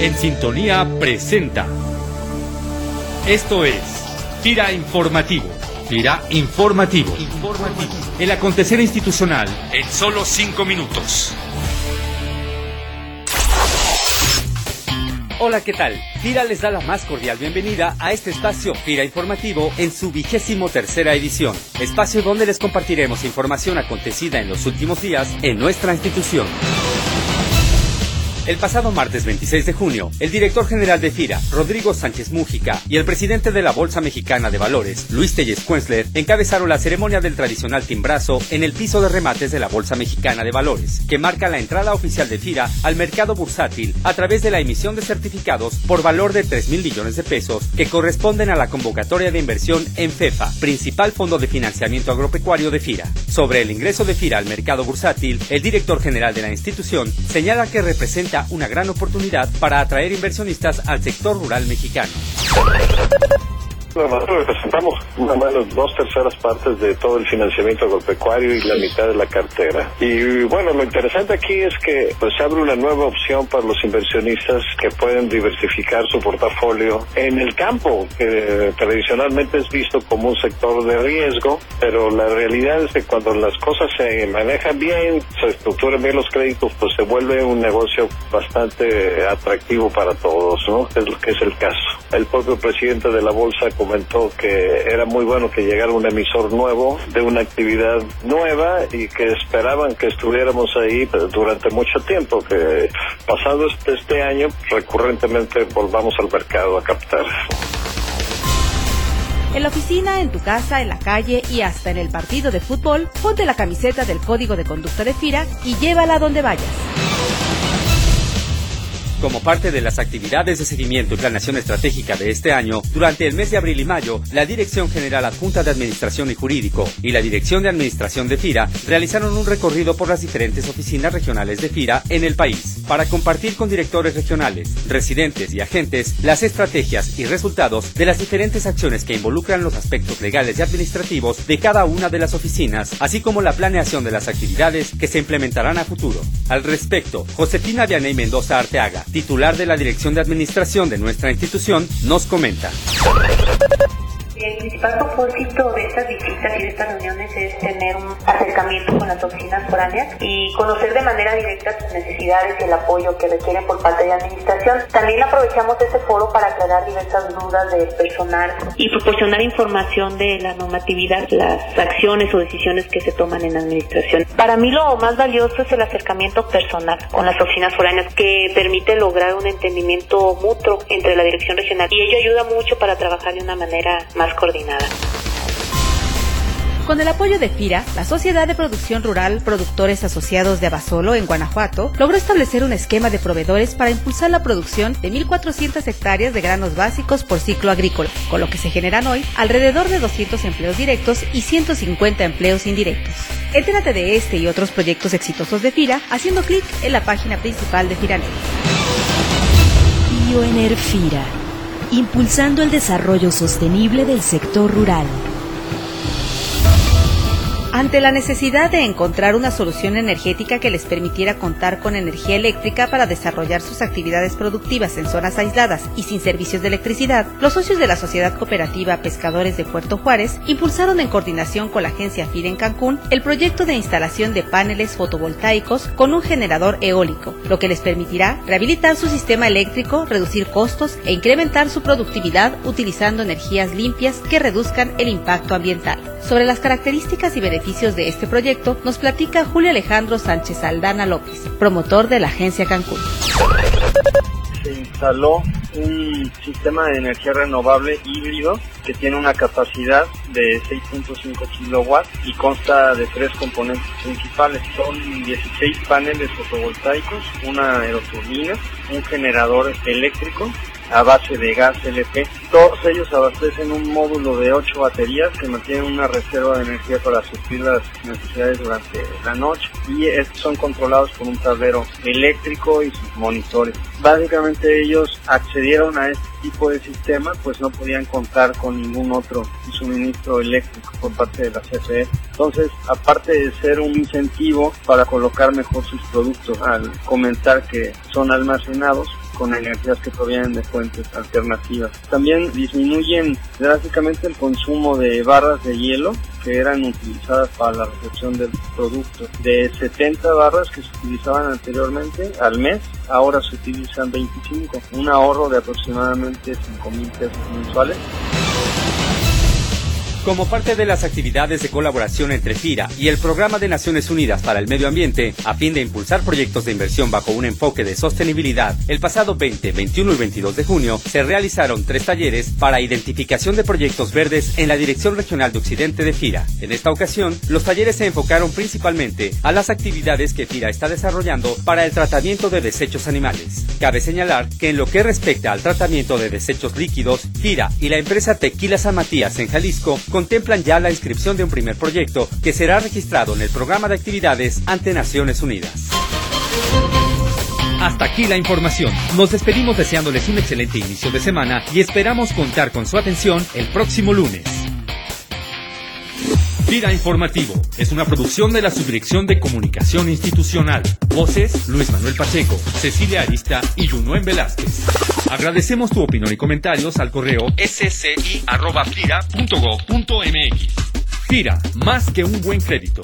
en sintonía presenta. Esto es Tira Informativo. Tira Informativo. Informativo. El acontecer institucional en solo cinco minutos. Hola, ¿qué tal? FIRA les da la más cordial bienvenida a este espacio FIRA Informativo en su vigésimo tercera edición, espacio donde les compartiremos información acontecida en los últimos días en nuestra institución. El pasado martes 26 de junio, el director general de FIRA, Rodrigo Sánchez Mújica, y el presidente de la Bolsa Mexicana de Valores, Luis Telles Cuensler, encabezaron la ceremonia del tradicional timbrazo en el piso de remates de la Bolsa Mexicana de Valores, que marca la entrada oficial de FIRA al mercado bursátil a través de la emisión de certificados por valor de 3 mil millones de pesos que corresponden a la convocatoria de inversión en FEFA, principal fondo de financiamiento agropecuario de FIRA. Sobre el ingreso de FIRA al mercado bursátil, el director general de la institución señala que representa una gran oportunidad para atraer inversionistas al sector rural mexicano. Nosotros representamos una menos dos terceras partes de todo el financiamiento agropecuario y la mitad de la cartera. Y bueno, lo interesante aquí es que pues abre una nueva opción para los inversionistas que pueden diversificar su portafolio en el campo, que tradicionalmente es visto como un sector de riesgo, pero la realidad es que cuando las cosas se manejan bien, se estructuran bien los créditos, pues se vuelve un negocio bastante atractivo para todos, ¿no? Es lo que es el caso. El propio presidente de la bolsa comentó que era muy bueno que llegara un emisor nuevo de una actividad nueva y que esperaban que estuviéramos ahí durante mucho tiempo, que pasado este, este año recurrentemente volvamos al mercado a captar. En la oficina, en tu casa, en la calle y hasta en el partido de fútbol, ponte la camiseta del código de conducta de FIRA y llévala donde vayas. Como parte de las actividades de seguimiento y planeación estratégica de este año, durante el mes de abril y mayo, la Dirección General Adjunta de Administración y Jurídico y la Dirección de Administración de FIRA realizaron un recorrido por las diferentes oficinas regionales de FIRA en el país para compartir con directores regionales, residentes y agentes las estrategias y resultados de las diferentes acciones que involucran los aspectos legales y administrativos de cada una de las oficinas, así como la planeación de las actividades que se implementarán a futuro. Al respecto, Josefina Vianey Mendoza Arteaga, titular de la Dirección de Administración de nuestra institución, nos comenta. Principal propósito de estas visitas y de estas reuniones es tener un acercamiento con las oficinas foráneas y conocer de manera directa sus necesidades y el apoyo que requieren por parte de la administración. También aprovechamos este foro para aclarar diversas dudas del personal y proporcionar información de la normatividad, las acciones o decisiones que se toman en la administración. Para mí lo más valioso es el acercamiento personal con las oficinas foráneas que permite lograr un entendimiento mutuo entre la dirección regional y ello ayuda mucho para trabajar de una manera más coordinada. Con el apoyo de FIRA, la Sociedad de Producción Rural Productores Asociados de Abasolo en Guanajuato logró establecer un esquema de proveedores para impulsar la producción de 1.400 hectáreas de granos básicos por ciclo agrícola, con lo que se generan hoy alrededor de 200 empleos directos y 150 empleos indirectos. Entérate de este y otros proyectos exitosos de FIRA haciendo clic en la página principal de FIRANET. Bioener FIRA impulsando el desarrollo sostenible del sector rural. Ante la necesidad de encontrar una solución energética que les permitiera contar con energía eléctrica para desarrollar sus actividades productivas en zonas aisladas y sin servicios de electricidad, los socios de la Sociedad Cooperativa Pescadores de Puerto Juárez impulsaron en coordinación con la agencia FIR en Cancún el proyecto de instalación de paneles fotovoltaicos con un generador eólico, lo que les permitirá rehabilitar su sistema eléctrico, reducir costos e incrementar su productividad utilizando energías limpias que reduzcan el impacto ambiental. Sobre las características y beneficios de este proyecto nos platica Julio Alejandro Sánchez Aldana López, promotor de la agencia Cancún. Se instaló un sistema de energía renovable híbrido que tiene una capacidad de 6.5 kilowatts y consta de tres componentes principales. Son 16 paneles fotovoltaicos, una aeroturbina, un generador eléctrico a base de gas LP. Todos ellos abastecen un módulo de 8 baterías que mantienen una reserva de energía para suplir las necesidades durante la noche y son controlados por un tablero eléctrico y sus monitores. Básicamente ellos accedieron a este tipo de sistema pues no podían contar con ningún otro suministro eléctrico por parte de la CFE. Entonces, aparte de ser un incentivo para colocar mejor sus productos al comentar que son almacenados, con energías que provienen de fuentes alternativas. También disminuyen drásticamente el consumo de barras de hielo que eran utilizadas para la recepción del producto. De 70 barras que se utilizaban anteriormente al mes, ahora se utilizan 25, un ahorro de aproximadamente 5 mil pesos mensuales. Como parte de las actividades de colaboración entre FIRA y el Programa de Naciones Unidas para el Medio Ambiente, a fin de impulsar proyectos de inversión bajo un enfoque de sostenibilidad, el pasado 20, 21 y 22 de junio se realizaron tres talleres para identificación de proyectos verdes en la Dirección Regional de Occidente de FIRA. En esta ocasión, los talleres se enfocaron principalmente a las actividades que FIRA está desarrollando para el tratamiento de desechos animales. Cabe señalar que en lo que respecta al tratamiento de desechos líquidos, FIRA y la empresa Tequila San Matías en Jalisco contemplan ya la inscripción de un primer proyecto que será registrado en el programa de actividades ante Naciones Unidas. Hasta aquí la información. Nos despedimos deseándoles un excelente inicio de semana y esperamos contar con su atención el próximo lunes. Vira Informativo es una producción de la Subdirección de Comunicación Institucional. Voces Luis Manuel Pacheco, Cecilia Arista y Junuen Velázquez. Agradecemos tu opinión y comentarios al correo sci.fira.gov.mx. Fira, más que un buen crédito.